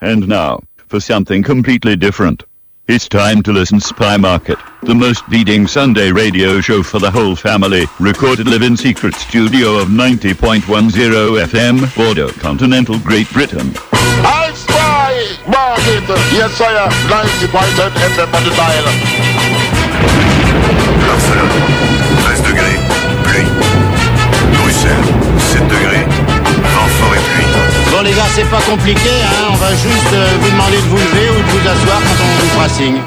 And now, for something completely different. It's time to listen Spy Market, the most leading Sunday radio show for the whole family, recorded live in secret studio of 90.10 FM, Bordeaux, continental Great Britain. I spy market. Yes, sir. 90.10 FM on the dial. Bon les gars, c'est pas compliqué, hein. on va juste euh, vous demander de vous lever ou de vous asseoir quand on vous fera signe.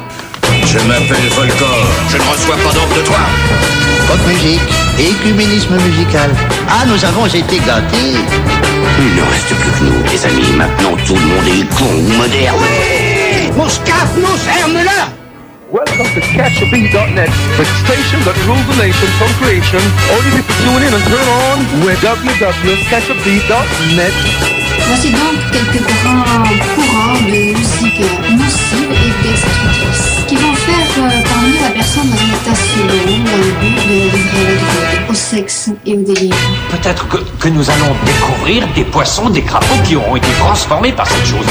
Je m'appelle Volcor, je ne reçois pas d'ordre de toi. Pop musique, écuménisme musical. Ah, nous avons été gâtés. Il ne reste plus que nous, les amis. Maintenant, tout le monde est con ou moderne. Mon scaf, mon ferme-le Welcome to CatchABeat.net, the station that rules the nation from creation. All you people tune in and turn on with www.catchabeat.net. Voici donc quelques grands courants de musique nocive et destructrice qui vont faire euh, parvenir la personne dans un état second dans le but de livrer la drogue, au sexe et au délire. Peut-être que, que nous allons découvrir des poissons, des crapauds qui auront été transformés par cette chose.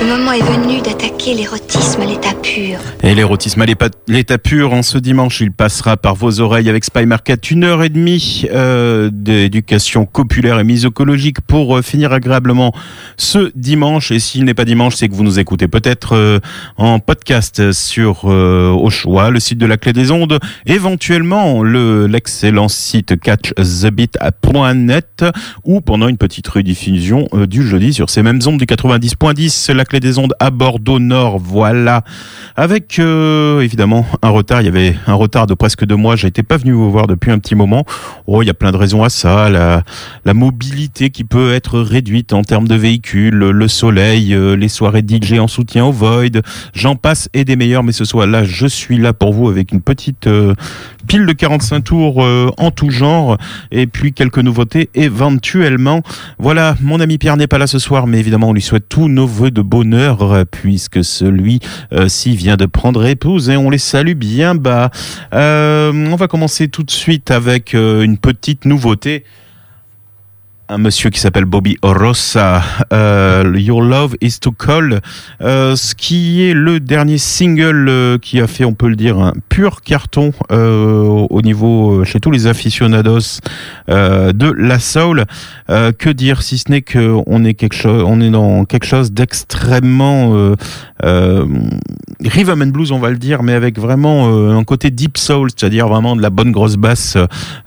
Le est venu d'attaquer l'érotisme à l'état pur. Et l'érotisme à l'état pur, en ce dimanche, il passera par vos oreilles avec Spy Market une heure et demie euh, d'éducation copulaire et misocologique pour euh, finir agréablement ce dimanche. Et s'il n'est pas dimanche, c'est que vous nous écoutez peut-être euh, en podcast sur au choix, le site de la Clé des Ondes, éventuellement le l'excellent site catchthebeat.net ou pendant une petite rediffusion du jeudi sur ces mêmes ondes du 90.10, la Clé des Ondes à Bordeaux Nord. Voilà. Avec euh, évidemment un retard, il y avait un retard de presque deux mois. J'étais pas venu vous voir depuis un petit moment. Oh, il y a plein de raisons à ça. La, la mobilité qui peut être réduite en termes de véhicules, le soleil, euh, les soirées DJ en soutien au Void, j'en passe et des meilleurs. Mais ce soir là, je suis là pour vous avec une petite euh, pile de 45 tours euh, en tout genre et puis quelques nouveautés éventuellement. Voilà, mon ami Pierre n'est pas là ce soir, mais évidemment on lui souhaite tous nos voeux de bonheur euh, puisque celui-ci vient de prendre épouse et on les salue bien bas. Euh, on va commencer tout de suite avec euh, une petite nouveauté un monsieur qui s'appelle Bobby Rossa, euh, Your Love is Too Cold, euh, ce qui est le dernier single euh, qui a fait, on peut le dire, un pur carton euh, au niveau euh, chez tous les aficionados de la soul. Que dire si ce n'est que on est quelque chose, on est dans quelque chose d'extrêmement rhythm and blues, on va le dire, mais avec vraiment un côté deep soul, c'est-à-dire vraiment de la bonne grosse basse,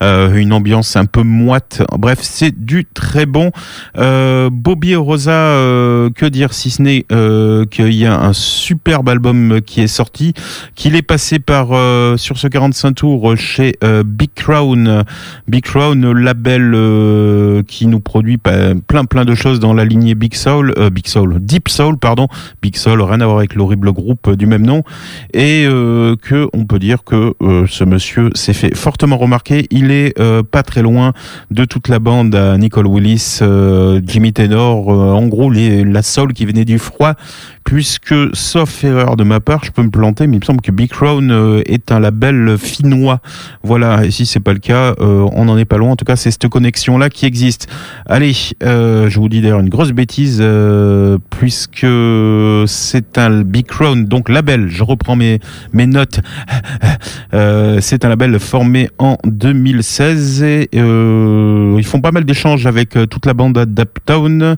une ambiance un peu moite. Bref, c'est du très bon. Euh, Bobby Rosa, euh, que dire si ce n'est euh, qu'il y a un superbe album qui est sorti, qu'il est passé par euh, sur ce 45 tours chez euh, Big Crown, Big Crown label euh, qui nous produit plein plein de choses dans la lignée Big Soul, Big Soul, Deep Soul pardon, Big Soul rien à voir avec l'horrible groupe du même nom et que on peut dire que ce monsieur s'est fait fortement remarquer. Il est pas très loin de toute la bande à Nicole Willis, euh, Jimmy Tenor, euh, en gros les, la soul qui venait du froid, puisque sauf erreur de ma part, je peux me planter, mais il me semble que Big Crown euh, est un label finnois. Voilà, et si c'est pas le cas, euh, on n'en est pas loin. En tout cas, c'est cette connexion là qui existe. Allez, euh, je vous dis d'ailleurs une grosse bêtise, euh, puisque c'est un Big Crown, donc label. Je reprends mes mes notes. Euh, c'est un label formé en 2016 et euh, ils font pas mal d'échanges avec toute la bande d'Uptown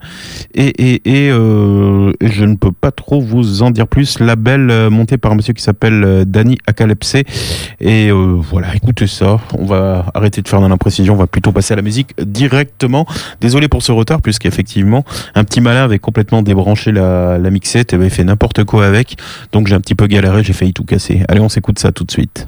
et, et, et, et je ne peux pas vous en dire plus. Label euh, monté par un monsieur qui s'appelle euh, Danny Akalepse et euh, voilà, écoutez ça. On va arrêter de faire dans l'imprécision, on va plutôt passer à la musique directement. Désolé pour ce retard puisqu'effectivement un petit malin avait complètement débranché la, la mixette et avait fait n'importe quoi avec. Donc j'ai un petit peu galéré, j'ai failli tout casser. Allez, on s'écoute ça tout de suite.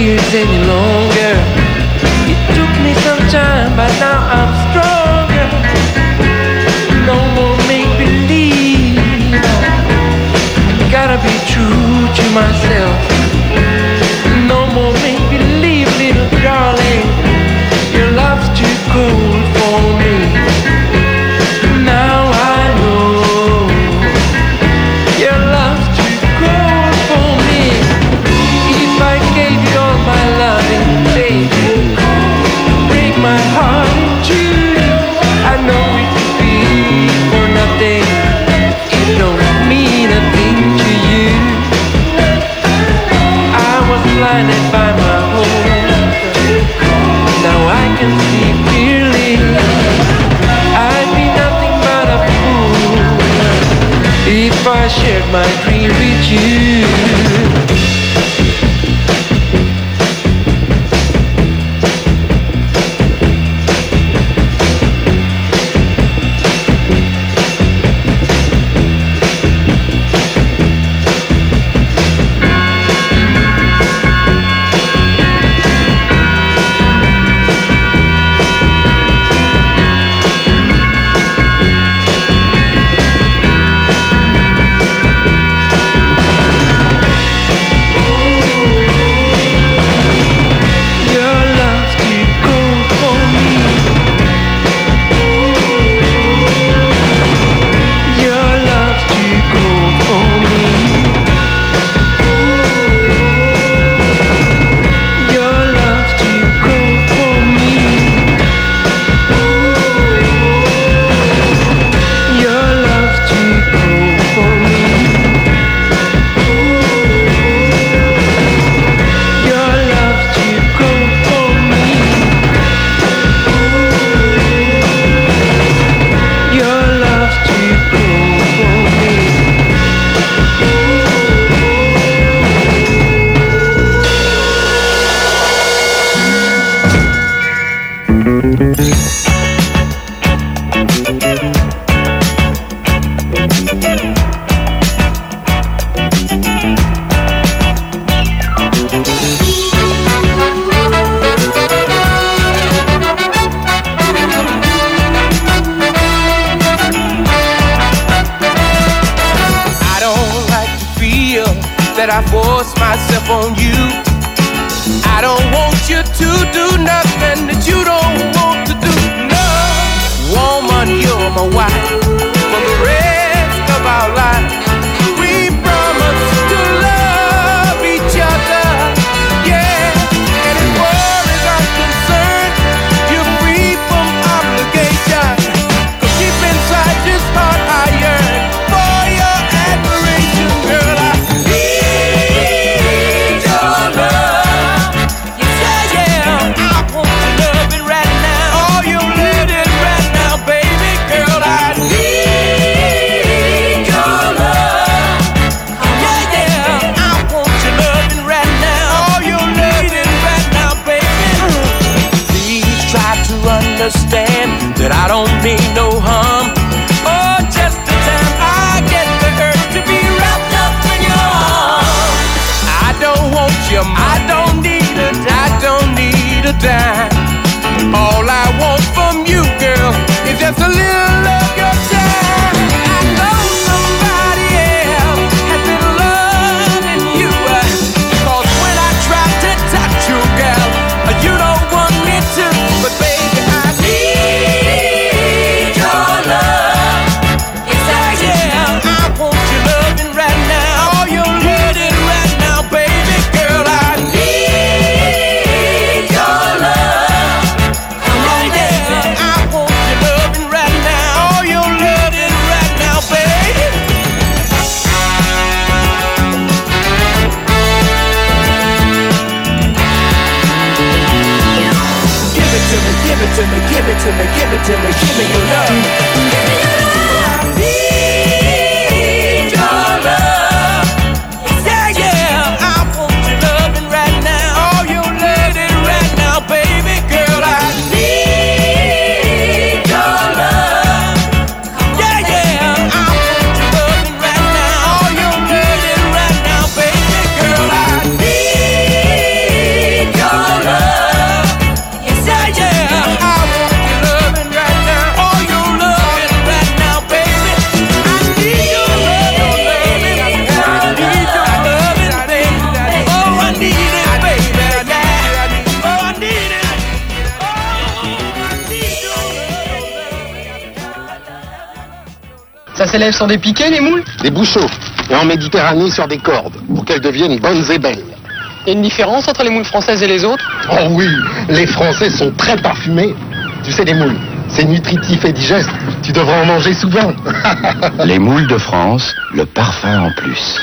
years any longer. It took me some time, but now I'm stronger. No more make believe. Gotta be true to myself. my dream with you. give it to me, give it to me, give it to me, give me your love. S'élève sur des piquets, les moules Des bouchons. Et en Méditerranée sur des cordes, pour qu'elles deviennent bonnes et belles. Il y a une différence entre les moules françaises et les autres? Oh oui, les Français sont très parfumés. Tu sais, les moules, c'est nutritif et digeste. Tu devrais en manger souvent. Les moules de France, le parfum en plus.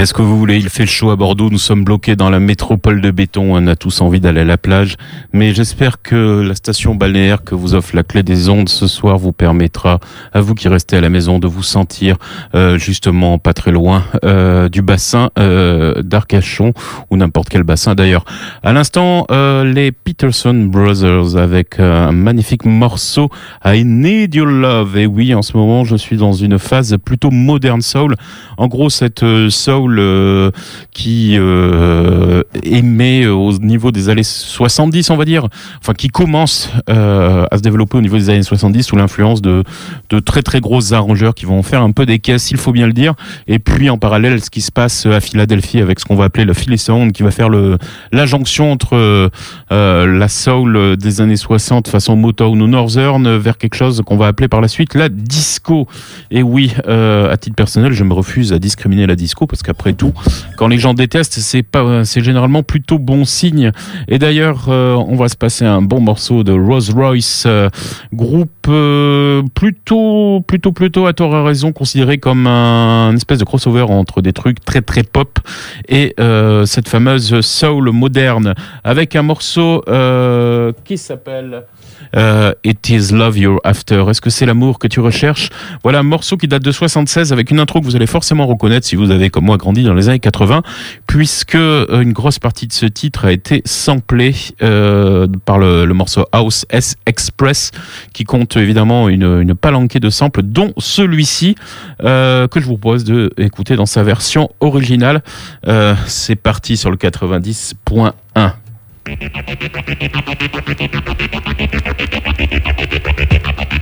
Qu'est-ce que vous voulez? Il fait chaud à Bordeaux, nous sommes bloqués dans la métropole de béton, on a tous envie d'aller à la plage, mais j'espère que la station balnéaire que vous offre la clé des ondes ce soir vous permettra, à vous qui restez à la maison, de vous sentir euh, justement pas très loin euh, du bassin euh, d'Arcachon, ou n'importe quel bassin d'ailleurs. À l'instant, euh, les Peterson Brothers avec un magnifique morceau I Need Your Love. Et oui, en ce moment, je suis dans une phase plutôt moderne soul. En gros, cette euh, euh, qui euh, émet au niveau des années 70, on va dire, enfin qui commence euh, à se développer au niveau des années 70 sous l'influence de, de très très gros arrangeurs qui vont faire un peu des caisses, il faut bien le dire. Et puis en parallèle, ce qui se passe à Philadelphie avec ce qu'on va appeler le Philly Sound, qui va faire le, la jonction entre euh, la soul des années 60 façon Motown ou Northern vers quelque chose qu'on va appeler par la suite la disco. Et oui, euh, à titre personnel, je me refuse à discriminer la disco parce qu'après tout, quand les gens détestent, c'est pas, c'est généralement plutôt bon signe. Et d'ailleurs, euh, on va se passer un bon morceau de Rolls Royce, euh, groupe euh, plutôt, plutôt, plutôt à tort à raison considéré comme un espèce de crossover entre des trucs très très pop et euh, cette fameuse soul moderne avec un morceau qui s'appelle euh, It is love you're after. Est-ce que c'est l'amour que tu recherches? Voilà un morceau qui date de 76 avec une intro que vous allez forcément reconnaître si vous avez comme moi grandi dans les années 80 puisque euh, une grosse partie de ce titre a été samplée euh, par le, morceau House S Express qui compte évidemment une, une palanquée de samples dont celui-ci euh, que je vous propose de écouter dans sa version originale. Euh, c'est parti sur le 90.1. Thank you.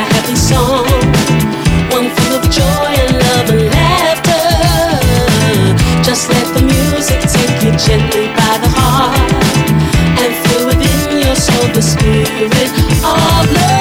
happy song. One full of joy and love and laughter. Just let the music take you gently by the heart and fill within your soul the spirit of love.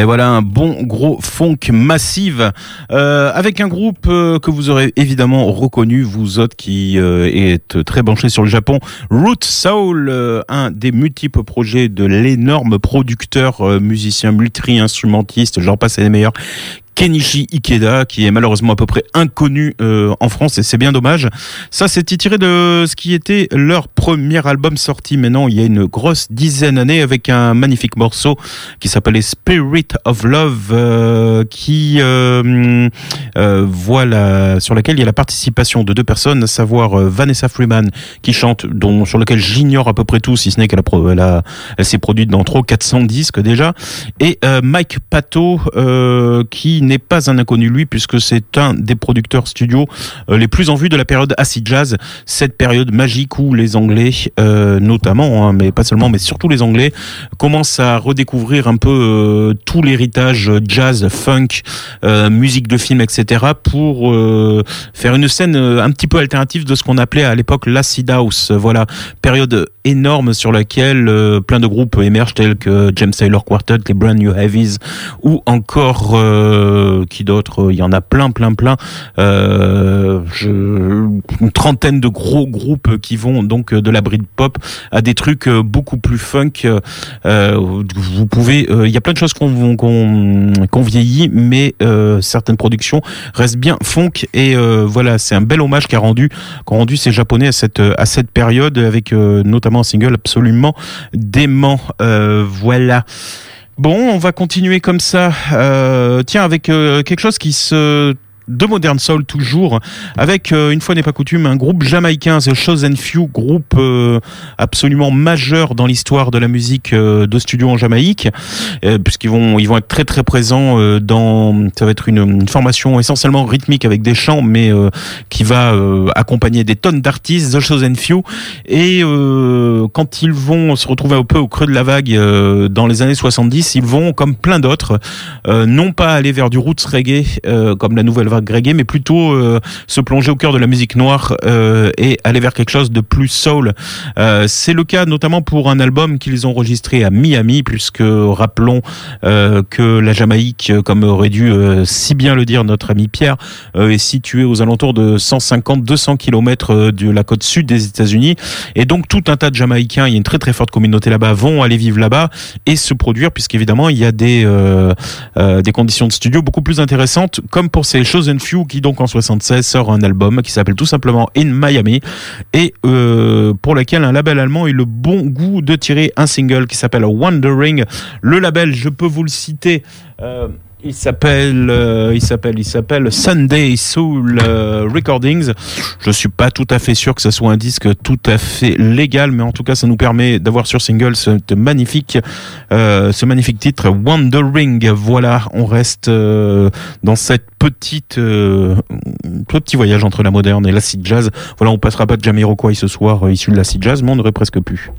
Et voilà un bon gros funk massive euh, avec un groupe euh, que vous aurez évidemment reconnu, vous autres qui euh, êtes très branchés sur le Japon, Root Soul, euh, un des multiples projets de l'énorme producteur euh, musicien multi-instrumentiste, j'en passe les meilleurs, Kenichi Ikeda, qui est malheureusement à peu près inconnu euh, en France, et c'est bien dommage. Ça, c'est tiré de ce qui était leur premier album sorti maintenant il y a une grosse dizaine d'années, avec un magnifique morceau qui s'appelait Spirit of Love, euh, qui euh, euh, voilà, sur laquelle il y a la participation de deux personnes, à savoir euh, Vanessa Freeman qui chante, dont sur lequel j'ignore à peu près tout, si ce n'est qu'elle a, elle a- elle s'est produite dans trop 400 disques déjà, et euh, Mike Pato qui n'est pas un inconnu lui puisque c'est un des producteurs studio euh, les plus en vue de la période acid jazz, cette période magique où les Anglais, euh, notamment, hein, mais pas seulement, mais surtout les Anglais, commencent à redécouvrir un peu euh, tout l'héritage jazz, funk, musique de film, etc. pour faire une scène un petit peu alternative de ce qu'on appelait à l'époque l'acid house. Voilà, période énorme sur laquelle plein de groupes émergent tels que James Taylor Quartet, les Brand New Heavies ou encore qui d'autres, il y en a plein, plein, plein. Euh, une trentaine de gros groupes qui vont donc de la Britpop à des trucs euh, beaucoup plus funk. Euh, vous pouvez, euh, il y a plein de choses qu'on vieillit, mais euh, certaines productions restent bien funk et euh, voilà, c'est un bel hommage rendu qu'ont rendu ces Japonais à cette à cette période avec euh, notamment un single absolument dément. Euh, voilà. Bon, on va continuer comme ça. Euh, tiens, avec euh, quelque chose qui se de Modern Soul toujours, avec euh, une fois n'est pas coutume un groupe jamaïcain, The Chosen Few, groupe euh, absolument majeur dans l'histoire de la musique euh, de studio en Jamaïque, euh, puisqu'ils vont ils vont être très très présents euh, dans ça va être une, une formation essentiellement rythmique avec des chants, mais euh, qui va accompagner des tonnes d'artistes, The Chosen Few, et quand ils vont se retrouver un peu au creux de la vague dans les années 70, ils vont comme plein d'autres non pas aller vers du roots reggae comme la nouvelle vague reggae, mais plutôt euh, se plonger au cœur de la musique noire euh, et aller vers quelque chose de plus soul. Euh, c'est le cas notamment pour un album qu'ils ont enregistré à Miami, puisque rappelons que la Jamaïque, comme aurait dû si bien le dire notre ami Pierre, est située aux alentours de 150-200 km de la côte sud des États-Unis, et donc tout un tas de Jamaïcains, il y a une très très forte communauté là-bas, vont aller vivre là-bas et se produire, puisqu'évidemment il y a des euh, euh, des conditions de studio beaucoup plus intéressantes, comme pour ces Qui donc en 76 sort un album qui s'appelle tout simplement In Miami et euh, pour lequel un label allemand a eu le bon goût de tirer un single qui s'appelle Wandering. Le label, je peux vous le citer. euh, il s'appelle, euh, il s'appelle, il s'appelle Sunday Soul euh, Recordings. Je suis pas tout à fait sûr que ce soit un disque tout à fait légal, mais en tout cas, ça nous permet d'avoir sur single ce magnifique, euh, ce magnifique titre Wandering. Voilà, on reste euh, dans cette petite, petit voyage entre la moderne et l'acid jazz. Voilà, on passera pas de Jamiroquai ce soir issu de l'acid jazz, mais on aurait presque pu.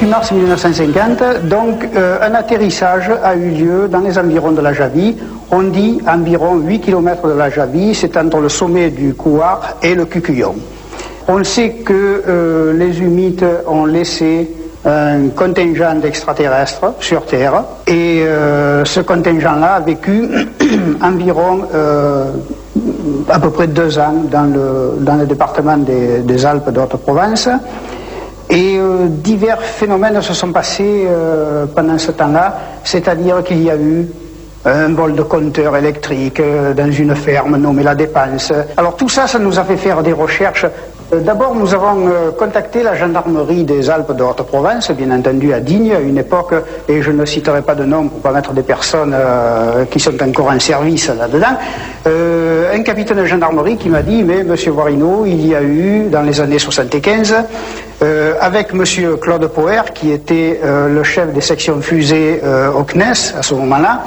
28 mars 1950, donc, euh, un atterrissage a eu lieu dans les environs de la Javie. On dit environ 8 km de la Javie, c'est entre le sommet du Couard et le Cucullon. On sait que euh, les humides ont laissé un contingent d'extraterrestres sur Terre et euh, ce contingent-là a vécu environ à peu près deux ans dans le, dans le département des, des Alpes d'Haute-Provence. Et euh, divers phénomènes se sont passés euh, pendant ce temps-là, c'est-à-dire qu'il y a eu un vol de compteur électrique euh, dans une ferme nommée La Dépense. Alors tout ça, ça nous a fait faire des recherches. Euh, D'abord, nous avons euh, contacté la gendarmerie des Alpes de Haute-Provence, bien entendu à Digne, à une époque, et je ne citerai pas de nom pour pas mettre des personnes euh, qui sont encore en service là-dedans, un capitaine de gendarmerie qui m'a dit, mais monsieur Voirino, il y a eu, dans les années 75, euh, avec monsieur Claude Poer, qui était le chef des sections fusées au CNES à ce moment-là,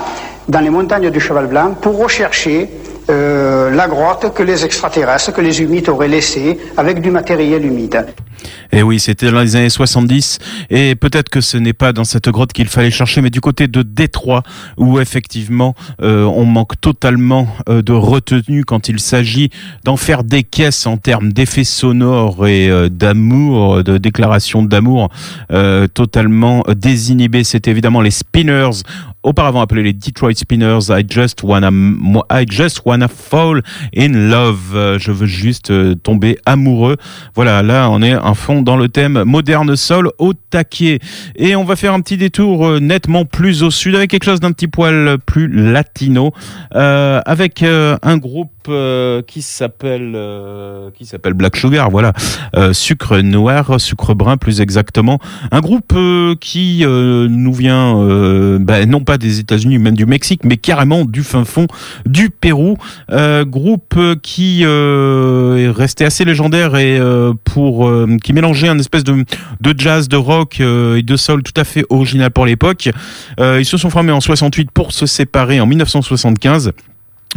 dans les montagnes du Cheval Blanc, pour rechercher euh, la grotte que les extraterrestres, que les humides auraient laissée avec du matériel humide. Et oui, c'était dans les années 70. Et peut-être que ce n'est pas dans cette grotte qu'il fallait chercher, mais du côté de Détroit, où effectivement, euh, on manque totalement euh, de retenue quand il s'agit d'en faire des caisses en termes d'effets sonores et euh, d'amour, de déclaration d'amour, totalement désinhibés. C'était évidemment les Spinners auparavant appelés les Detroit Spinners, I just wanna, I just wanna in love. Euh, Je veux juste euh, tomber amoureux. Voilà, là, on est un fond dans le thème moderne soul au taquet. Et on va faire un petit détour euh, nettement plus au sud avec quelque chose d'un petit poil plus latino, euh, avec un groupe qui s'appelle qui s'appelle Black Sugar, voilà, sucre noir, sucre brun plus exactement. Un groupe qui nous vient bah, non pas des États-Unis, même du Mexique, mais carrément du fin fond du Pérou. Euh, groupe qui euh, est resté assez légendaire et euh, pour euh, qui mélangeait un espèce de, de jazz, de rock euh, et de soul tout à fait original pour l'époque. Ils se sont formés en 68 pour se séparer en 1975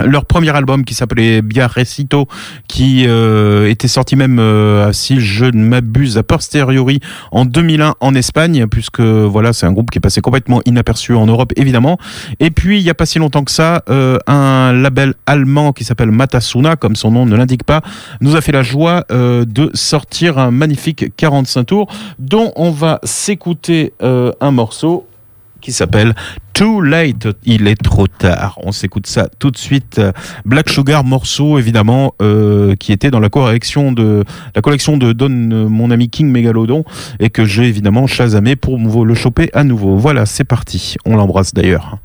leur premier album qui s'appelait Bia Recito, qui euh, était sorti même, euh, si je ne m'abuse, a posteriori en 2001 en Espagne, puisque voilà, c'est un groupe qui est passé complètement inaperçu en Europe, évidemment. Et puis, il n'y a pas si longtemps que ça, euh, un label allemand qui s'appelle Matasuna, comme son nom ne l'indique pas, nous a fait la joie euh, de sortir un magnifique 45 tours, dont on va s'écouter euh, un morceau qui s'appelle Too Late, il est trop tard. On s'écoute ça tout de suite. Black Sugar morceau évidemment euh, qui était dans la collection de la collection de Don mon ami King Megalodon et que j'ai évidemment chasamé pour le choper à nouveau. Voilà, c'est parti. On l'embrasse d'ailleurs.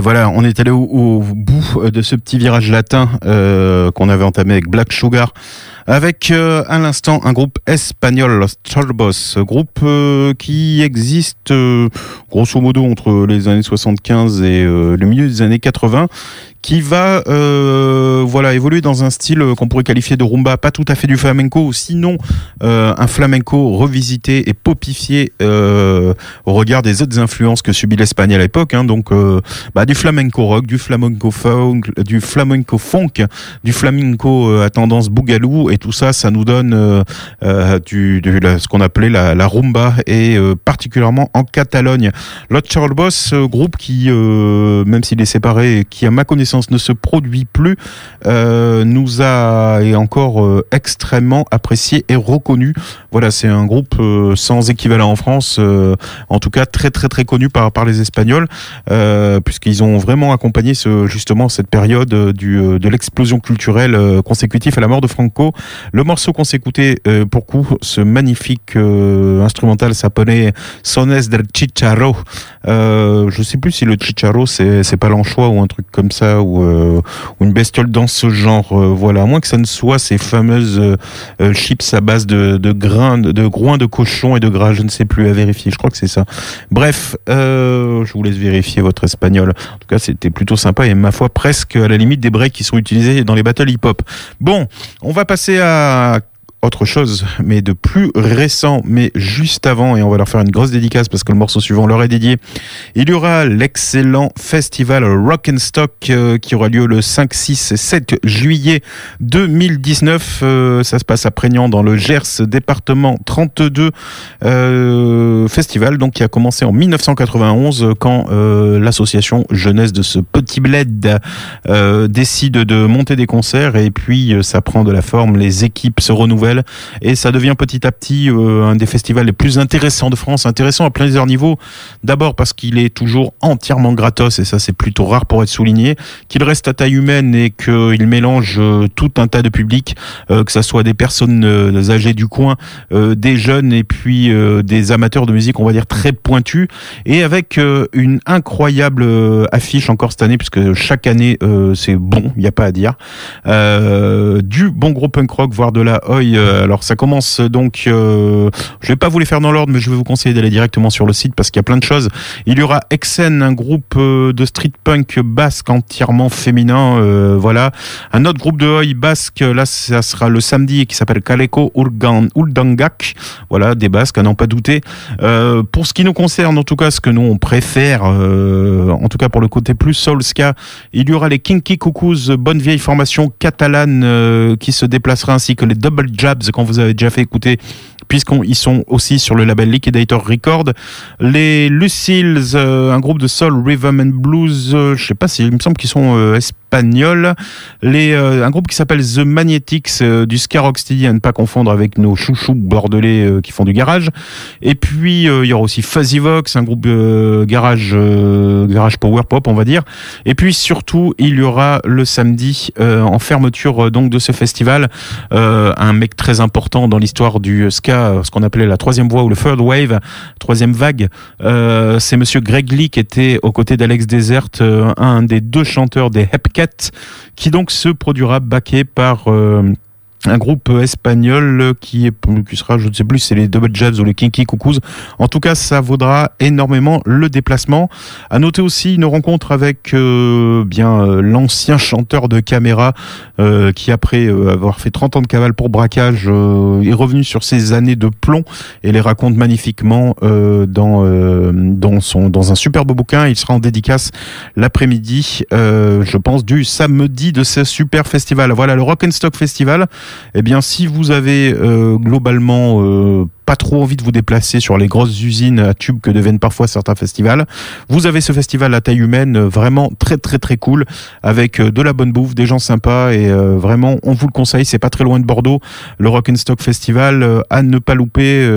Voilà, on est allé au, bout de ce petit virage latin euh, qu'on avait entamé avec Black Sugar. Avec euh, à l'instant un groupe espagnol, Los Turbos, groupe euh, qui existe euh, grosso modo entre les années 75 et euh, le milieu des années 80, qui va euh, voilà évoluer dans un style euh, qu'on pourrait qualifier de rumba, pas tout à fait du flamenco, sinon euh, un flamenco revisité et popifié euh, au regard des autres influences que subit l'Espagne à l'époque. hein. donc euh, bah, du flamenco rock, du flamenco funk, du flamenco funk, du flamenco euh, à tendance bougalou, et tout ça, ça nous donne du, du- ce qu'on appelait la, la rumba, et particulièrement en Catalogne. Los Boss, euh, groupe qui, même s'il est séparé, qui à ma connaissance ne se produit plus, euh, nous a est encore euh, extrêmement apprécié et reconnu. Voilà, c'est un groupe euh, sans équivalent en France, en tout cas très très très connu par par les Espagnols, puisqu'ils ont vraiment accompagné justement cette période de l'explosion culturelle consécutive à la mort de Franco. Le morceau qu'on euh, pour coup, ce magnifique instrumental s'appelait Sones del Chicharro. Je sais plus si le Chicharro c'est c'est pas l'anchois ou un truc comme ça ou, euh, ou une bestiole dans ce genre. euh, voilà, à moins que ça ne soit ces fameuses euh, chips à base de, grains, de, de groins de cochon et de gras. Je ne sais plus à vérifier. Je crois que c'est ça. Bref, je vous laisse vérifier votre espagnol. En tout cas, c'était plutôt sympa et ma foi presque à la limite des breaks qui sont utilisés dans les battles hip-hop. Bon, on va passer à autre chose, mais de plus récent, mais juste avant, et on va leur faire une grosse dédicace parce que le morceau suivant leur est dédié. Il y aura l'excellent festival Rock'n'Stock euh, qui aura lieu le 5, 6 et 7 juillet 2019. Euh, ça se passe à Prégnant dans le Gers, département 32. Euh, festival donc qui a commencé en 1991 euh, quand euh, l'association jeunesse de ce petit bled euh, décide de monter des concerts et puis euh, ça prend de la forme, les équipes se renouvellent et ça devient petit à petit euh, un des festivals les plus intéressants de France, intéressant à plusieurs niveaux. D'abord parce qu'il est toujours entièrement gratos et ça c'est plutôt rare pour être souligné, qu'il reste à taille humaine et qu'il mélange euh, tout un tas de publics, euh, que ça soit des personnes âgées du coin, des jeunes et puis des amateurs de musique, on va dire très pointus, et avec une incroyable affiche encore cette année, puisque chaque année c'est bon, il n'y a pas à dire. Du bon gros punk rock, voire de la oi. Euh, alors ça commence donc, euh, je vais pas vous les faire dans l'ordre, mais je vais vous conseiller d'aller directement sur le site parce qu'il y a plein de choses. Il y aura Exen, un groupe euh, de street punk basque entièrement féminin, euh, voilà. Un autre groupe de oi basque, là ça sera le samedi, qui s'appelle Kaleko Uldangak, voilà, des basques, à n'en pas douter. Euh, pour ce qui nous concerne, en tout cas, ce que nous on préfère, euh, en tout cas pour le côté plus soul ska, il y aura les Kinky Cuckoos, bonne vieille formation catalane euh, qui se déplacera ainsi que les Double Jabs quand vous avez déjà fait écouter puisqu'ils sont aussi sur le label Liquidator Record. Les Lucils, euh, un groupe de soul, rhythm and blues, euh, je sais pas si, il me semble qu'ils sont euh, espagnols. Les, euh, un groupe qui s'appelle The Magnetics, euh, du rocksteady, à ne pas confondre avec nos chouchous bordelais euh, qui font du garage. Et puis, euh, il y aura aussi Fuzzy Vox, un groupe euh, garage, garage power pop, on va dire. Et puis, surtout, il y aura le samedi, en fermeture donc de ce festival, un mec très important dans l'histoire du ska, ce qu'on appelait la troisième voie ou le third wave, troisième vague. C'est Monsieur Greg Lee qui était aux côtés d'Alex Desert, un des deux chanteurs des Hepcat, qui donc se produira backé par euh, un groupe espagnol qui est qui sera je ne sais plus c'est les Double Jabs ou les Kinky Cuckoos en tout cas ça vaudra énormément le déplacement. À noter aussi une rencontre avec euh, bien euh, l'ancien chanteur de caméra euh, qui après euh, avoir fait 30 ans de cavale pour braquage euh, est revenu sur ses années de plomb et les raconte magnifiquement euh, dans euh, dans son dans un superbe bouquin. Il sera en dédicace l'après-midi euh, je pense du samedi de ce super festival. Voilà le Rock'n'Stock Festival eh bien, si vous avez euh, globalement euh, pas trop envie de vous déplacer sur les grosses usines à tubes que deviennent parfois certains festivals, vous avez ce festival à taille humaine euh, vraiment très très très cool avec euh, de la bonne bouffe, des gens sympas et euh, vraiment on vous le conseille, c'est pas très loin de Bordeaux, le Rock'n'Stock Festival euh, à ne pas louper,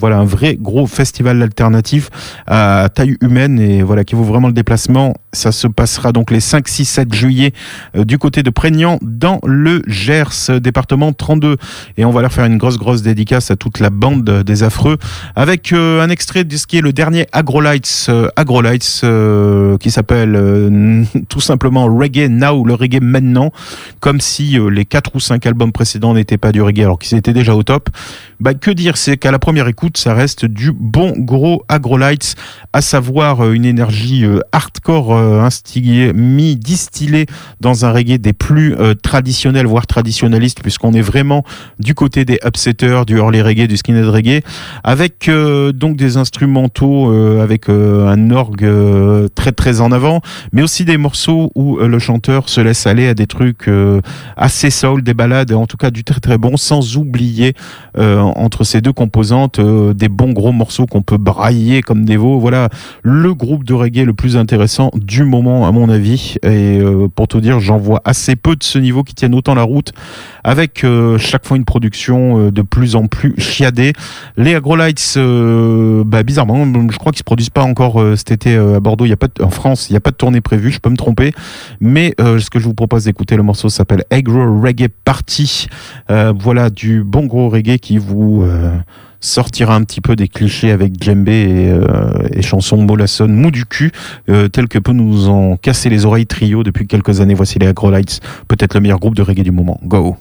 voilà un vrai gros festival alternatif à taille humaine et voilà qui vaut vraiment le déplacement. Ça se passera donc les 5, 6, 7 juillet du côté de Prégnant dans le Gers, département 32 et on va leur faire une grosse grosse dédicace à toute la bande euh, des affreux, avec euh, un extrait de ce qui est le dernier Agrolights, euh, Agrolights euh, qui s'appelle tout simplement Reggae Now, le reggae maintenant, comme si les quatre ou cinq albums précédents n'étaient pas du reggae alors qu'ils étaient déjà au top. Bah, que dire, c'est qu'à la première écoute, ça reste du bon gros Agrolights, à savoir une énergie hardcore instillée, mis, distillée dans un reggae des plus traditionnels, voire traditionnalistes, puisqu'on est vraiment du côté des upsetters, du early reggae, du skinhead reggae, avec euh, donc des instrumentaux, euh, avec euh, un orgue euh, très très en avant, mais aussi des morceaux où euh, le chanteur se laisse aller à des trucs assez soul, des balades, en tout cas du très très bon, sans oublier entre ces deux composantes des bons gros morceaux qu'on peut brailler comme des veaux. Voilà le groupe de reggae le plus intéressant du moment à mon avis. Et pour tout dire, j'en vois assez peu de ce niveau qui tiennent autant la route, avec chaque fois une production de plus en plus chiadée. Les Agrolights, euh, bah, bizarrement, je crois qu'ils se produisent pas encore euh, cet été euh, à Bordeaux. Il y a pas en France, il n'y a pas de tournée prévue. Je peux me tromper, mais euh, ce que je vous propose d'écouter, le morceau s'appelle Agro Reggae Party. Voilà du bon gros reggae qui vous sortira un petit peu des clichés avec djembé et, euh, et chansons mollassonnes mou du cul, tel que peut nous en casser les oreilles trio depuis quelques années. Voici les Agrolights, peut-être le meilleur groupe de reggae du moment. Go!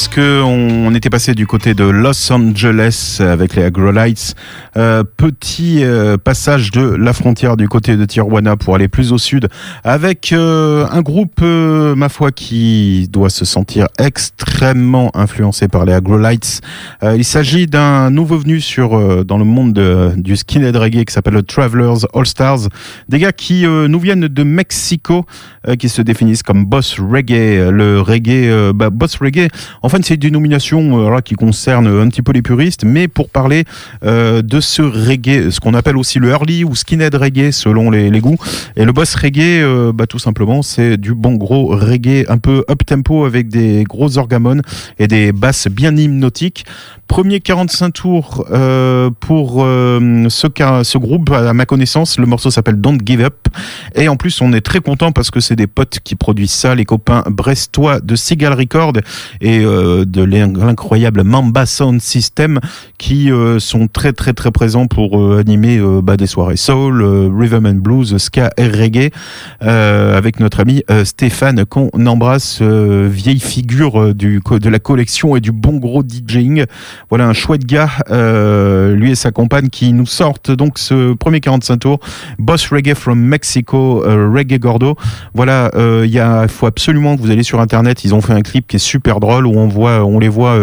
Puisque était passé du côté de Los Angeles avec les Agrolites. Euh, petit euh, passage de la frontière du côté de Tijuana pour aller plus au sud avec euh, un groupe, euh, ma foi, qui doit se sentir extrêmement influencé par les Agrolites. Il s'agit d'un nouveau venu sur dans le monde de- du skinhead reggae qui s'appelle le Travelers All Stars. Des gars qui nous viennent de Mexico, qui se définissent comme boss reggae. Le reggae, bah, boss reggae, en fait, c'est une dénomination euh, qui concerne un petit peu les puristes, mais pour parler euh, de ce reggae, ce qu'on appelle aussi le early ou skinhead reggae selon les, goûts. Et le boss reggae, euh, bah, tout simplement, c'est du bon gros reggae un peu up tempo avec des gros orgamones et des basses bien hypnotiques. Premier 45 tours pour ce, ce groupe, à ma connaissance, le morceau s'appelle Don't Give Up. Et en plus, on est très content parce que c'est des potes qui produisent ça, les copains brestois de Seagull Record et de l'in- l'incroyable Mamba Sound System qui euh, sont très très très présents pour euh, animer euh, bah, des soirées soul, euh, rhythm and blues, ska et reggae euh, avec notre ami euh, Stéphane qu'on embrasse, vieille figure du de la collection et du bon gros DJing. Voilà un chouette gars, lui et sa compagne qui nous sortent donc ce premier 45 tours, Boss Reggae from Mexico, Reggae Gordo. Voilà, il y faut absolument que vous allez sur internet. Ils ont fait un clip qui est super drôle où on voit, on les voit,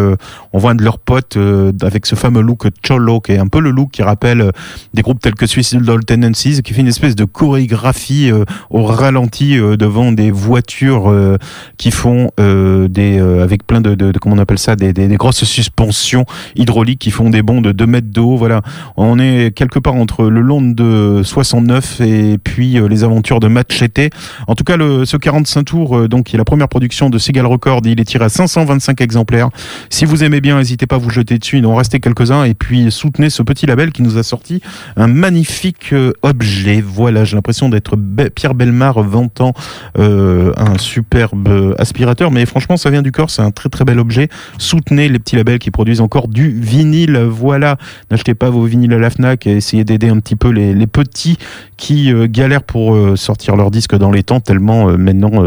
on voit un de leurs potes euh, avec ce fameux look cholo, qui est un peu le look qui rappelle euh, des groupes tels que Suicidal Tendencies, qui fait une espèce de chorégraphie euh, au ralenti euh, devant des voitures euh, qui font euh, des, euh, avec plein de, de, de- comment on appelle ça, des, des, grosses suspensions hydrauliques qui font des bonds de 2 mètres de haut. Voilà, on est quelque part entre le long de 69 et puis euh, les aventures de Machete. En tout cas, le, ce 45 tours, euh, donc, qui est la première production de Seagal Record, il est tiré à 525 exemplaires. Si vous aimez bien, n'hésitez pas à vous jeter dessus. Il en restait quelques-uns. Et puis, soutenez ce petit label qui nous a sorti un magnifique euh, objet. Voilà, j'ai l'impression d'être Pierre Belmar vantant euh, un superbe aspirateur. Mais franchement, ça vient du corps. C'est un très très bel objet. Soutenez les petits labels qui produisent encore du vinyle. Voilà, n'achetez pas vos vinyles à la Fnac et essayez d'aider un petit peu les, petits qui euh, galèrent pour sortir leurs disques dans les temps. Tellement maintenant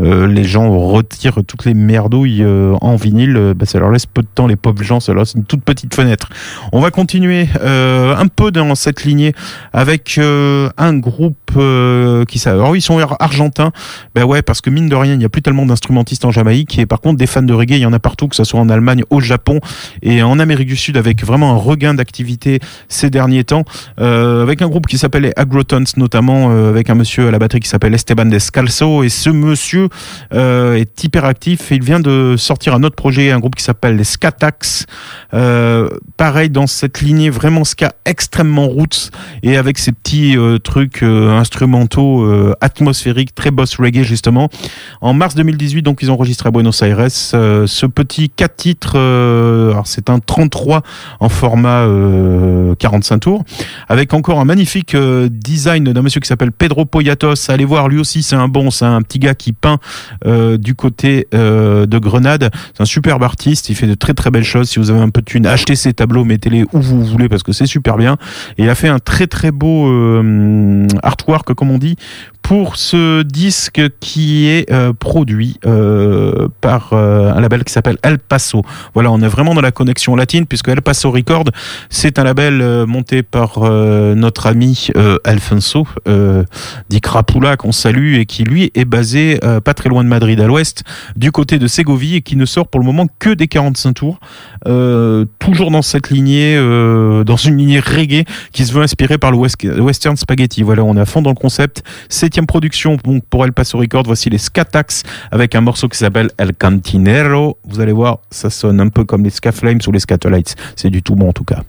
les gens retirent toutes les merdouilles en vinyle. Bah, laisse peu de temps les pauvres gens. Leur laisse une toute petite fenêtre. On va continuer euh, un peu dans cette lignée avec euh, un groupe euh, qui ça. Alors ils sont ar- argentins. Ben ouais, parce que mine de rien, il n'y a plus tellement d'instrumentistes en Jamaïque. Et par contre, des fans de reggae, il y en a partout, que ce soit en Allemagne, au Japon et en Amérique du Sud, avec vraiment un regain d'activité ces derniers temps. Avec un groupe qui s'appelle les Agrotons, notamment avec un monsieur à la batterie qui s'appelle Esteban Descalzo. Et ce monsieur est hyper actif. Et il vient de sortir un autre projet, un groupe qui s'appelle les Scatax. Euh, pareil dans cette lignée vraiment ska extrêmement roots et avec ces petits euh, trucs euh, instrumentaux euh, atmosphériques très boss reggae justement. En mars 2018 donc ils ont enregistré à Buenos Aires ce petit 4 titres alors c'est un 33 en format euh, 45 tours avec encore un magnifique design d'un monsieur qui s'appelle Pedro Poyatos. Allez voir lui aussi c'est un bon, c'est un petit gars qui peint du côté de Grenade. C'est un superbe artiste, il fait de très très belles choses. Si vous avez un peu de thune, achetez ses tableaux, mettez-les où vous voulez parce que c'est super bien. Et il a fait un très très beau euh, artwork, comme on dit, pour ce disque qui est euh, produit euh, par euh, un label qui s'appelle El Paso. Voilà, on est vraiment dans la connexion latine puisque El Paso Record, c'est un label monté par notre ami Alfonso Di Crapula qu'on salue et qui lui est basé pas très loin de Madrid à l'ouest, du côté de Ségovie et qui ne sort pour le moment que des 45 tours, toujours dans cette lignée, dans une lignée reggae qui se veut inspirer par le west- western spaghetti. Voilà, on est à fond dans le concept. Production donc pour El Paso Record, voici les Scatax avec un morceau qui s'appelle El Cantinero. Vous allez voir, ça sonne un peu comme les Ska Flames ou les Scatolites. C'est du tout bon en tout cas.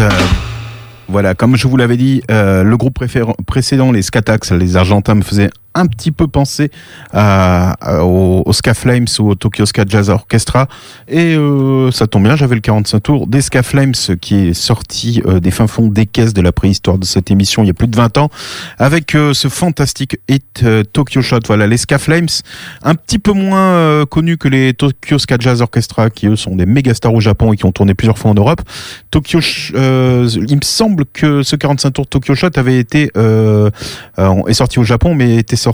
Shot. Voilà, comme je vous l'avais dit, euh, le groupe précédent, les Scatax, les Argentins, me faisaient un petit peu penser à, au, au Ska Flames ou au Tokyo Ska Jazz Orchestra. Et euh, ça tombe bien, j'avais le 45 tours des Ska Flames qui est sorti euh, des fins fonds des caisses de la préhistoire de cette émission il y a plus de 20 ans, avec euh, ce fantastique hit euh, Tokyo Shot. Voilà, les Ska Flames, un petit peu moins connus que les Tokyo Ska Jazz Orchestra, qui eux sont des méga stars au Japon et qui ont tourné plusieurs fois en Europe. Tokyo, il me semble que ce 45 tours Tokyo Shot avait été est sorti au Japon, mais était sorti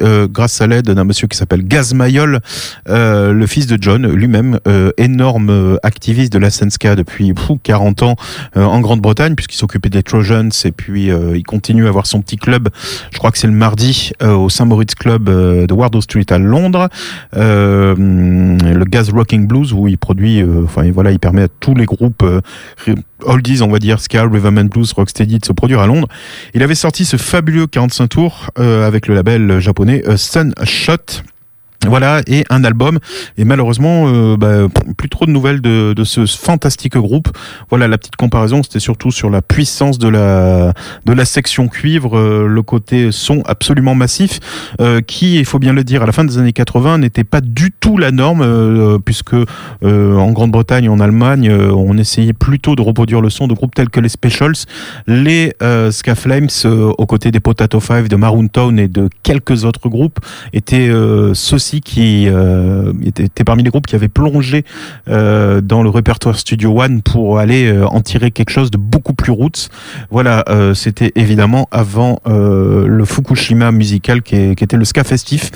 euh, grâce à l'aide d'un monsieur qui s'appelle Gaz Mayol, euh, le fils de John, lui-même euh, énorme euh, activiste de la Senska depuis pfou, 40 ans euh, en Grande-Bretagne, puisqu'il s'occupait des Trojans et puis euh, il continue à avoir son petit club. Je crois que c'est le mardi au Saint Moritz Club de Wardour Street à Londres, le Gaz Rocking Blues où il produit, enfin voilà, il permet à tous les groupes oldies, on va dire, ska, and blues, rocksteady, de se produire à Londres. Il avait sorti ce fabuleux 45 tours euh, avec le label japonais euh, Sunshot. Voilà, et un album. Et malheureusement, euh, bah, plus trop de nouvelles de, de, ce fantastique groupe. Voilà, la petite comparaison, c'était surtout sur la puissance de la de la section cuivre, euh, le côté son absolument massif, euh, qui, il faut bien le dire, à la fin des années 80, n'était pas du tout la norme, euh, puisque en Grande-Bretagne, en Allemagne, on essayait plutôt de reproduire le son de groupes tels que les Specials, les Ska Flames, aux côtés des Potato Five, de Maroon Town et de quelques autres groupes, étaient qui euh, était, parmi les groupes qui avaient plongé euh, dans le répertoire Studio One pour aller euh, en tirer quelque chose de beaucoup plus roots. Voilà, c'était évidemment avant le Fukushima musical qui, était le ska festif,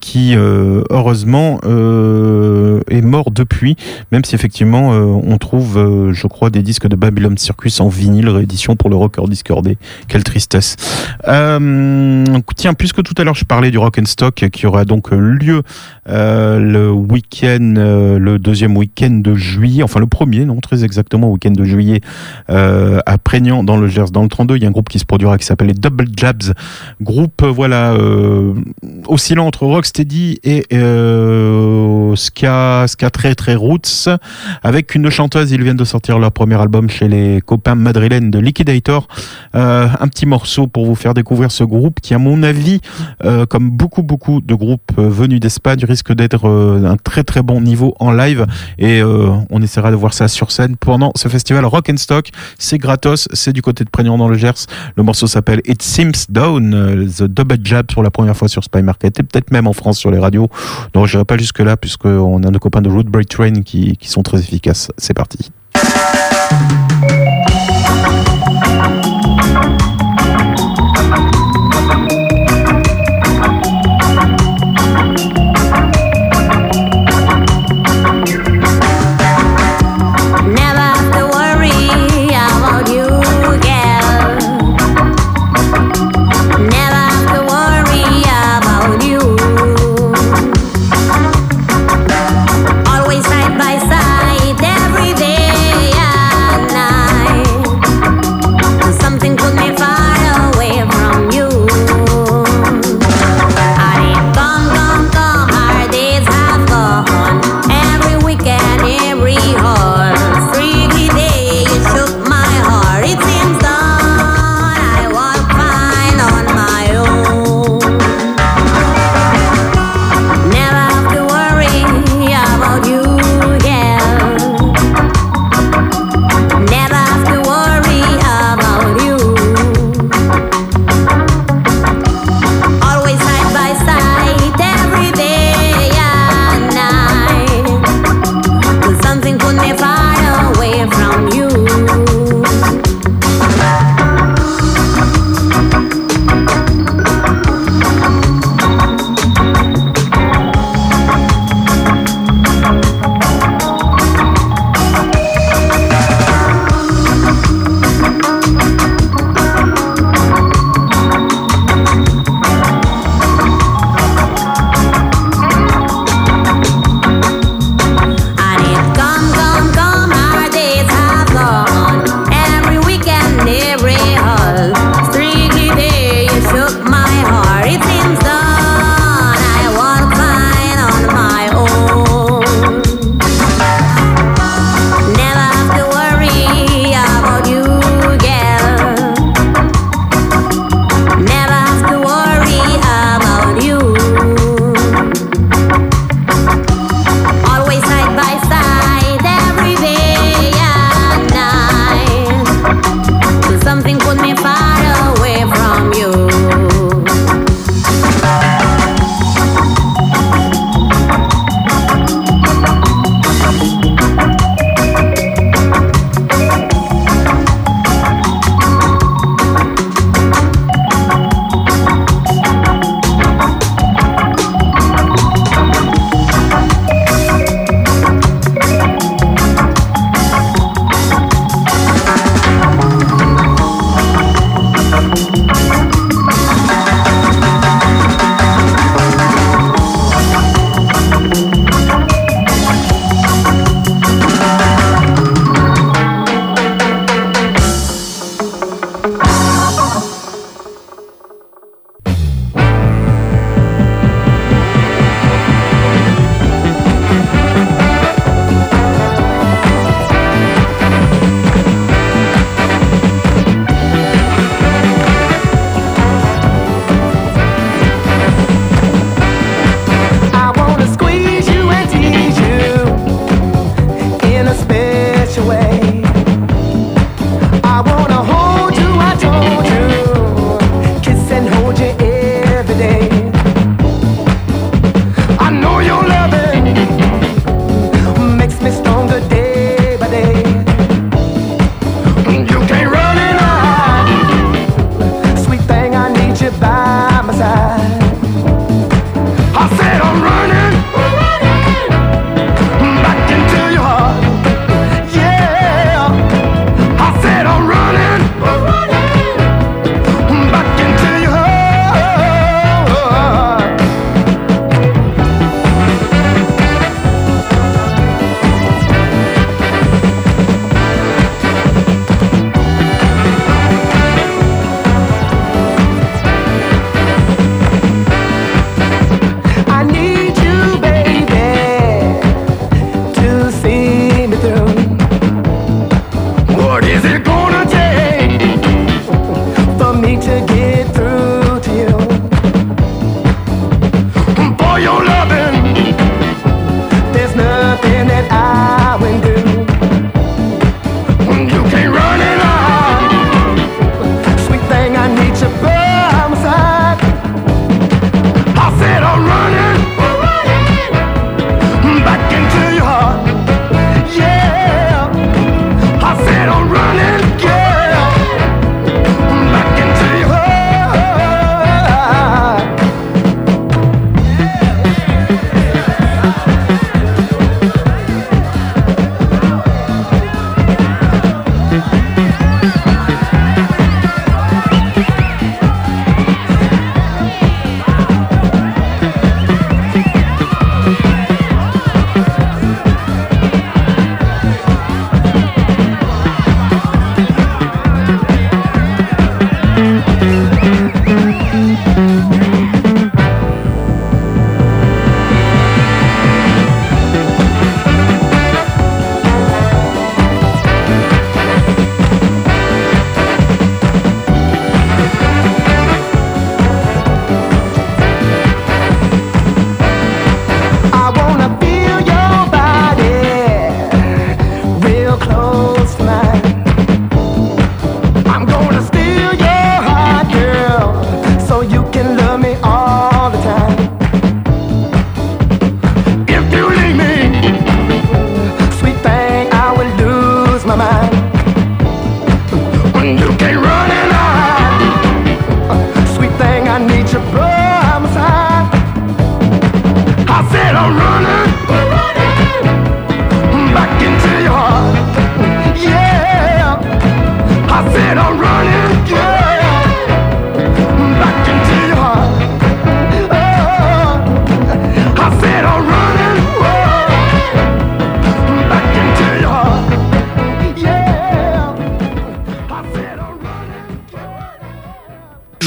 qui heureusement est mort depuis, même si effectivement on trouve, je crois, des disques de Babylon Circus en vinyle réédition pour le rocker discordé. Quelle tristesse. tiens, puisque tout à l'heure je parlais du Rock and Stock qui aura donc lieu euh, le week-end, euh, le deuxième week-end de juillet, enfin le premier, non, très exactement, week-end de juillet euh, à Prégnant dans le Gers, dans le 32. Il y a un groupe qui se produira qui s'appelle les Double Jabs, groupe voilà oscillant entre rocksteady et ska, ska très très roots, avec une chanteuse. Ils viennent de sortir leur premier album chez les copains madrilènes de Liquidator. un petit morceau pour vous faire découvrir ce groupe qui, à mon avis, comme beaucoup beaucoup de groupes venu d'Espagne risque d'être euh, un très très bon niveau en live et euh, on essaiera de voir ça sur scène pendant ce festival Rock and Stock. C'est gratos, c'est du côté de Prégnant dans le Gers. Le morceau s'appelle It Seems Down, euh, The Double Jab pour la première fois sur Spy Market et peut-être même en France sur les radios. Donc je n'irai pas jusque là puisqu'on a nos copains de Root Break Train qui sont très efficaces. C'est parti.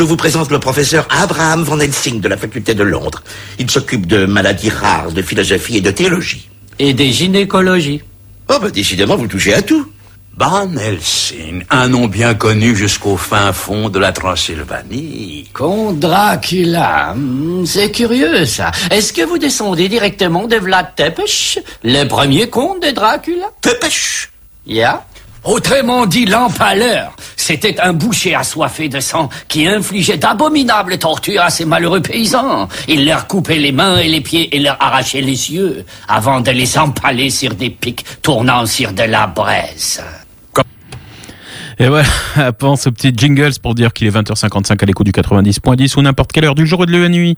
Je vous présente le professeur Abraham Van Helsing de la faculté de Londres. Il s'occupe de maladies rares, de philosophie et de théologie. Et des gynécologies. Oh, bah décidément, vous touchez à tout. Van Helsing, un nom bien connu jusqu'au fin fond de la Transylvanie. Comte Dracula, c'est curieux ça. Est-ce que vous descendez directement de Vlad Tepes, le premier comte de Dracula? Tepes Ya Autrement dit, l'empaleur, c'était un boucher assoiffé de sang qui infligeait d'abominables tortures à ces malheureux paysans. Il leur coupait les mains et les pieds et leur arrachait les yeux avant de les empaler sur des pics tournant sur de la braise. Et voilà, avant ce petit jingles pour dire qu'il est 20h55 à l'écho du 90.10 ou n'importe quelle heure du jour et de la nuit.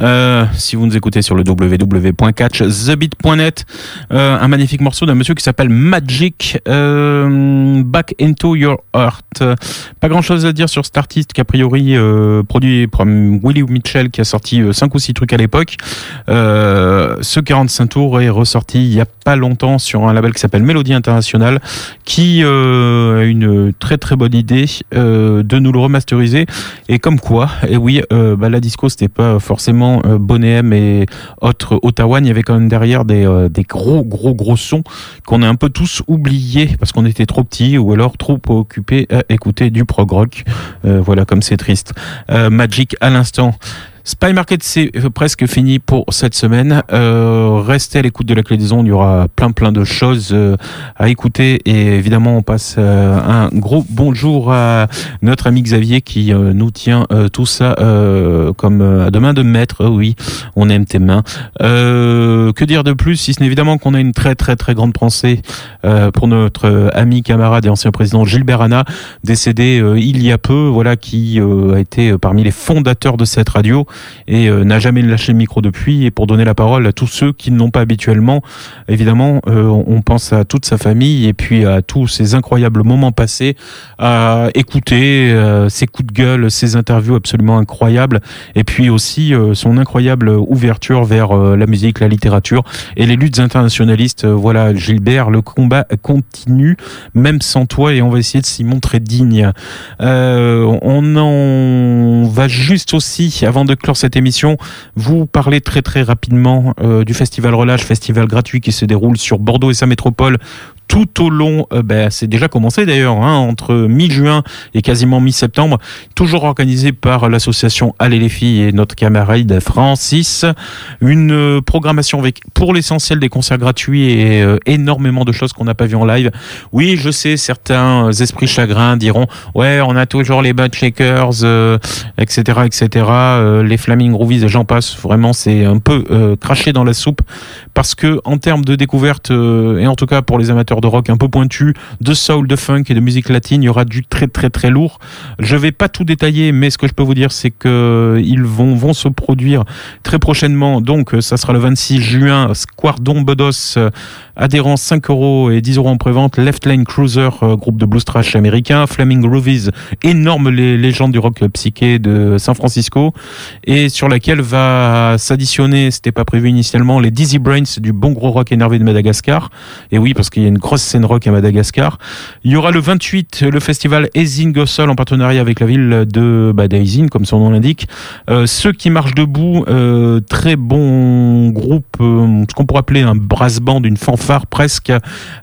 Euh, si vous nous écoutez sur le www.catchthebit.net, euh, un magnifique morceau d'un monsieur qui s'appelle Magic, euh, Back Into Your Heart. Pas grand chose à dire sur cet artiste qui a priori euh, produit par Willie Mitchell qui a sorti 5 ou 6 trucs à l'époque. Euh, ce 45 tours est ressorti il y a pas longtemps sur un label qui s'appelle Mélodie International qui euh, a une très bonne idée euh, de nous le remasteriser. Et comme quoi et oui euh, bah, la disco c'était pas forcément euh, Bonnet et autres Ottawa. Il y avait quand même derrière des, euh, des gros gros gros sons qu'on a un peu tous oubliés parce qu'on était trop petits ou alors trop occupés à écouter du prog rock. Euh, voilà comme c'est triste. Euh, Magic à l'instant Spy Market, c'est euh, presque fini pour cette semaine. Euh, restez à l'écoute de la clé des ondes. Il y aura plein plein de choses euh, à écouter. Et évidemment, on passe euh, un gros bonjour à notre ami Xavier qui nous tient tout ça comme à demain de maître. Oui, on aime tes mains. Que dire de plus, si ce n'est évidemment qu'on a une très très très grande pensée pour notre ami, camarade et ancien président Gilbert Hanna, décédé il y a peu, voilà, qui a été parmi les fondateurs de cette radio et euh, n'a jamais lâché le micro depuis. Et pour donner la parole à tous ceux qui ne l'ont pas habituellement, évidemment, euh, on pense à toute sa famille et puis à tous ces incroyables moments passés à écouter euh, ses coups de gueule, ses interviews absolument incroyables et puis aussi son incroyable ouverture vers la musique, la littérature et les luttes internationalistes. Voilà, Gilbert, le combat continue même sans toi et on va essayer de s'y montrer digne. Euh, on en va juste aussi, avant de cette émission, vous parler très très rapidement euh, du Festival Relâche, festival gratuit qui se déroule sur Bordeaux et sa métropole tout au long, euh, ben, c'est déjà commencé d'ailleurs, hein, entre mi-juin et quasiment mi-septembre, toujours organisé par l'association Allez les filles et notre camarade Francis. Une euh, programmation avec, pour l'essentiel, des concerts gratuits et euh, énormément de choses qu'on n'a pas vues en live. Oui, je sais, certains euh, esprits chagrins diront, ouais, on a toujours les Bad Shakers, etc., etc., les Flaming Groovies et j'en passe. Vraiment, c'est un peu craché dans la soupe parce que en termes de découverte et en tout cas pour les amateurs de rock un peu pointus, de soul, de funk et de musique latine, il y aura du très très très lourd. Je vais pas tout détailler, mais ce que je peux vous dire, c'est que ils vont vont se produire très prochainement. Donc, euh, ça sera le 26 juin, Squardon Bodos, euh, adhérents 5 euros et 10 euros en prévente. Left Lane Cruiser, euh, groupe de blues trash américain. Flaming Groovies, énorme les légendes du rock psyché de San Francisco, et sur laquelle va s'additionner, c'était pas prévu initialement, les Dizzy Brains du bon gros rock énervé de Madagascar. Et oui, parce qu'il y a une grosse scène rock à Madagascar. Il y aura le 28 le festival Ezin Gossol en partenariat avec la ville de bah, d'Ezin, comme son nom l'indique. Euh, ceux qui marchent debout, euh, très bon groupe, euh, ce qu'on pourrait appeler un brass band, une fanfare presque,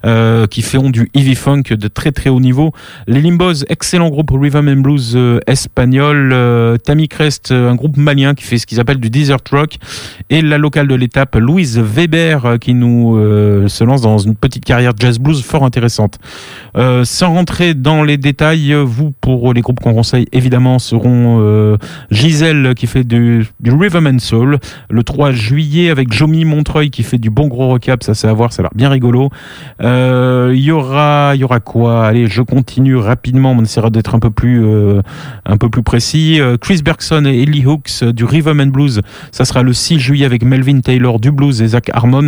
euh, qui font du heavy funk de très très haut niveau. Les Limbos, excellent groupe rhythm and blues euh, espagnol. Euh, Tammy Crest, euh, un groupe malien qui fait ce qu'ils appellent du desert rock. Et la locale de l'étape, Louise Weber, euh, qui nous euh, se lance dans une petite carrière jazz blues fort intéressante. Sans rentrer dans les détails, vous, pour les groupes qu'on conseille, évidemment, seront Gisèle qui fait du, du Rhythm and Soul, le 3 juillet avec Jomi Montreuil qui fait du bon gros recap, ça c'est à voir, ça a l'air bien rigolo. Euh, Il y aura, il y aura quoi? Allez, je continue rapidement, on essaiera d'être un peu plus, euh, un peu plus précis. Euh, Chris Bergson et Ellie Hooks euh, du Rhythm and Blues, ça sera le 6 juillet avec Melvin Taylor du blues et Zach Harmon.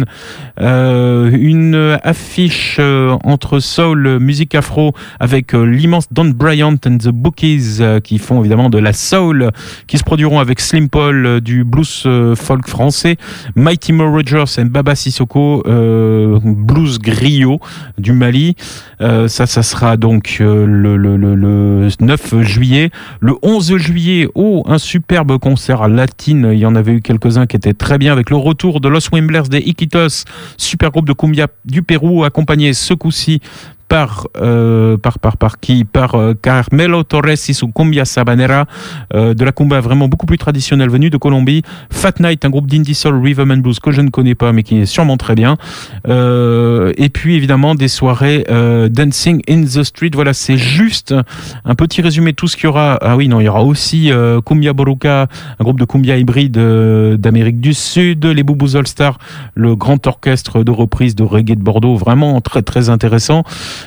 Euh, une affiche euh, entre soul, musique afro, avec euh, l'immense Don Bryant and the Bookies, euh, qui font évidemment de la soul, qui se produiront avec Slim Paul euh, du blues euh, folk français, Mighty Mo Rogers et Baba Sissoko, euh, blues griot du Mali. Euh, ça, ça sera donc euh, le, le, le, le 9 juillet. Le 11 juillet, oh, un superbe concert à latine. Il y en avait eu quelques-uns qui étaient très bien avec le retour de Los Wimblers des Iquitos, super groupe de cumbia du Pérou, accompagné ce coup-ci par, euh, par, par, par qui? Par euh, Carmelo Torres y su cumbia sabanera, euh, de la cumbia vraiment beaucoup plus traditionnelle venue de Colombie. Fat Night, un groupe d'indie soul rhythm and blues que je ne connais pas mais qui est sûrement très bien. Euh, et puis évidemment des soirées euh, dancing in the street. Voilà, c'est juste un petit résumé de tout ce qu'il y aura. Ah oui, non, il y aura aussi euh, Cumbia Boruca, un groupe de cumbia hybride d'Amérique du Sud, les Boubous All Stars, le grand orchestre de reprise de reggae de Bordeaux, vraiment très très intéressant.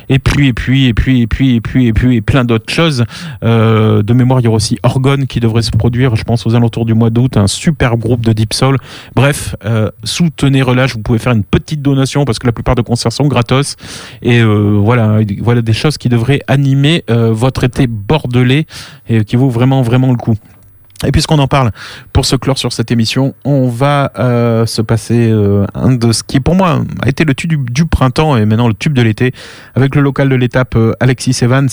Et puis et puis et puis et puis et puis et puis et plein d'autres choses. Euh, de mémoire, il y aura aussi Orgone qui devrait se produire, je pense aux alentours du mois d'août, un super groupe de deep soul. Bref, euh, soutenez Relâche, vous pouvez faire une petite donation parce que la plupart des concerts sont gratos. Et euh, voilà, voilà des choses qui devraient animer euh, votre été bordelais et qui vaut vraiment vraiment le coup. Et puisqu'on en parle, pour se clore sur cette émission, on va euh, se passer euh, un de ce qui, pour moi, a été le tube du, printemps et maintenant le tube de l'été, avec le local de l'étape euh, Alexis Evans.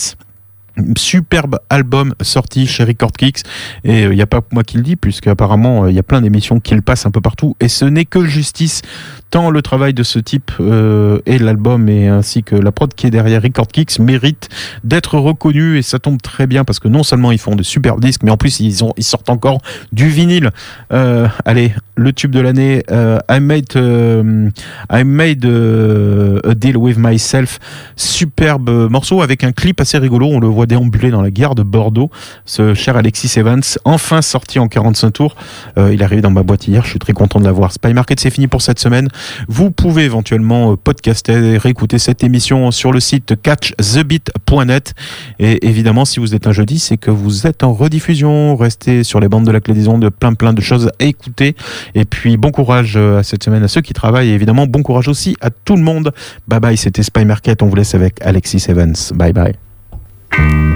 Superbe album sorti chez Record Kicks. Et il n'y a pas moi qui le dis puisque apparemment il y a plein d'émissions qui le passent un peu partout. Et ce n'est que justice tant le travail de ce type euh, et l'album et ainsi que la prod qui est derrière Record Kicks mérite d'être reconnu et ça tombe très bien parce que non seulement ils font de super disques mais en plus ils ont ils sortent encore du vinyle. Euh, allez le tube de l'année euh, I made euh, I made euh, a deal with myself. Superbe morceau avec un clip assez rigolo. On le voit déambuler dans la gare de Bordeaux. Ce cher Alexis Evans enfin sorti en 45 tours. Euh, il est arrivé dans ma boîte hier. Je suis très content de l'avoir. Spy Market c'est fini pour cette semaine. Vous pouvez éventuellement euh, podcaster réécouter cette émission sur le site catchthebeat.net. Et évidemment, si vous êtes un jeudi, c'est que vous êtes en rediffusion. Restez sur les bandes de la clé des ondes, plein plein de choses à écouter. Et puis, bon courage euh, à cette semaine à ceux qui travaillent. Et évidemment, bon courage aussi à tout le monde. Bye bye, c'était Spy Market. On vous laisse avec Alexis Evans. Bye bye.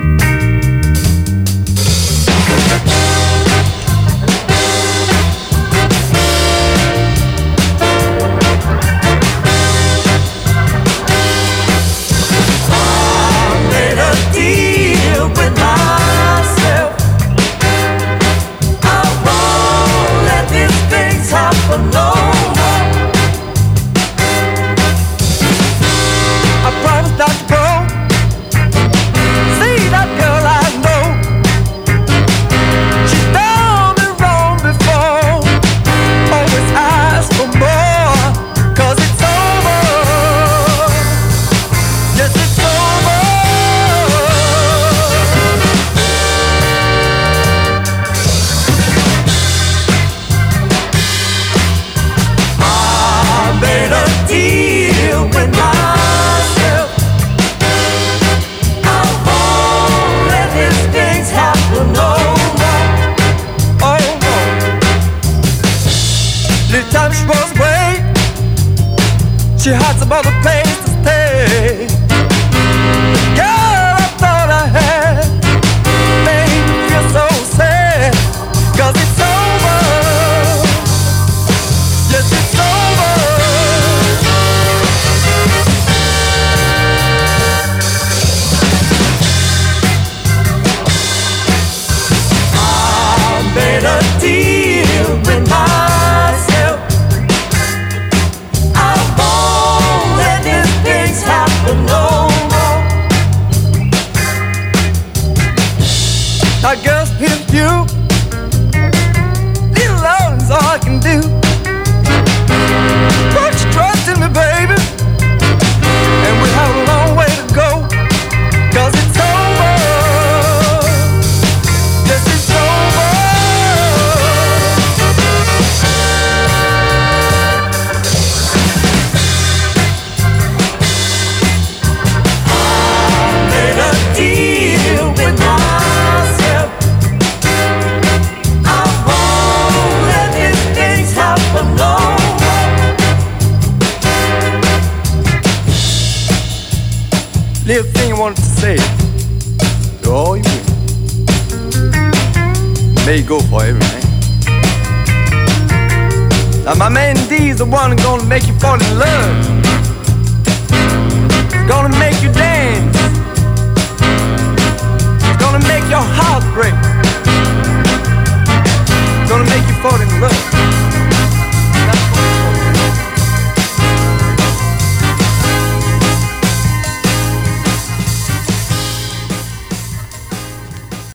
no